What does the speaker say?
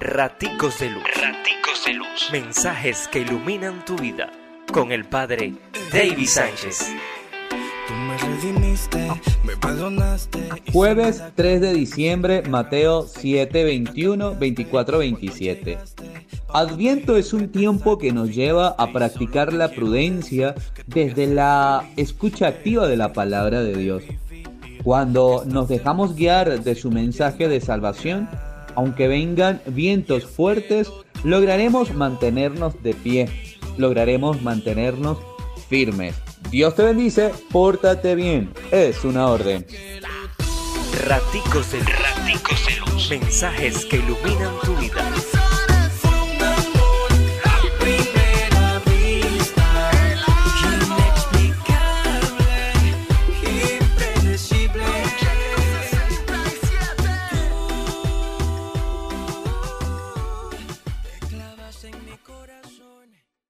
Raticos de Luz. Raticos de Luz. Mensajes que iluminan tu vida. Con el Padre David Sánchez. Jueves 3 de diciembre, Mateo 7, 21, 24, 27. Adviento es un tiempo que nos lleva a practicar la prudencia desde la escucha activa de la palabra de Dios. Cuando nos dejamos guiar de su mensaje de salvación, aunque vengan vientos fuertes, lograremos mantenernos de pie, lograremos mantenernos firmes. Dios te bendice, pórtate bien, es una orden. Raticos de Raticos de luz. Mensajes que iluminan tu vida. En mi corazón.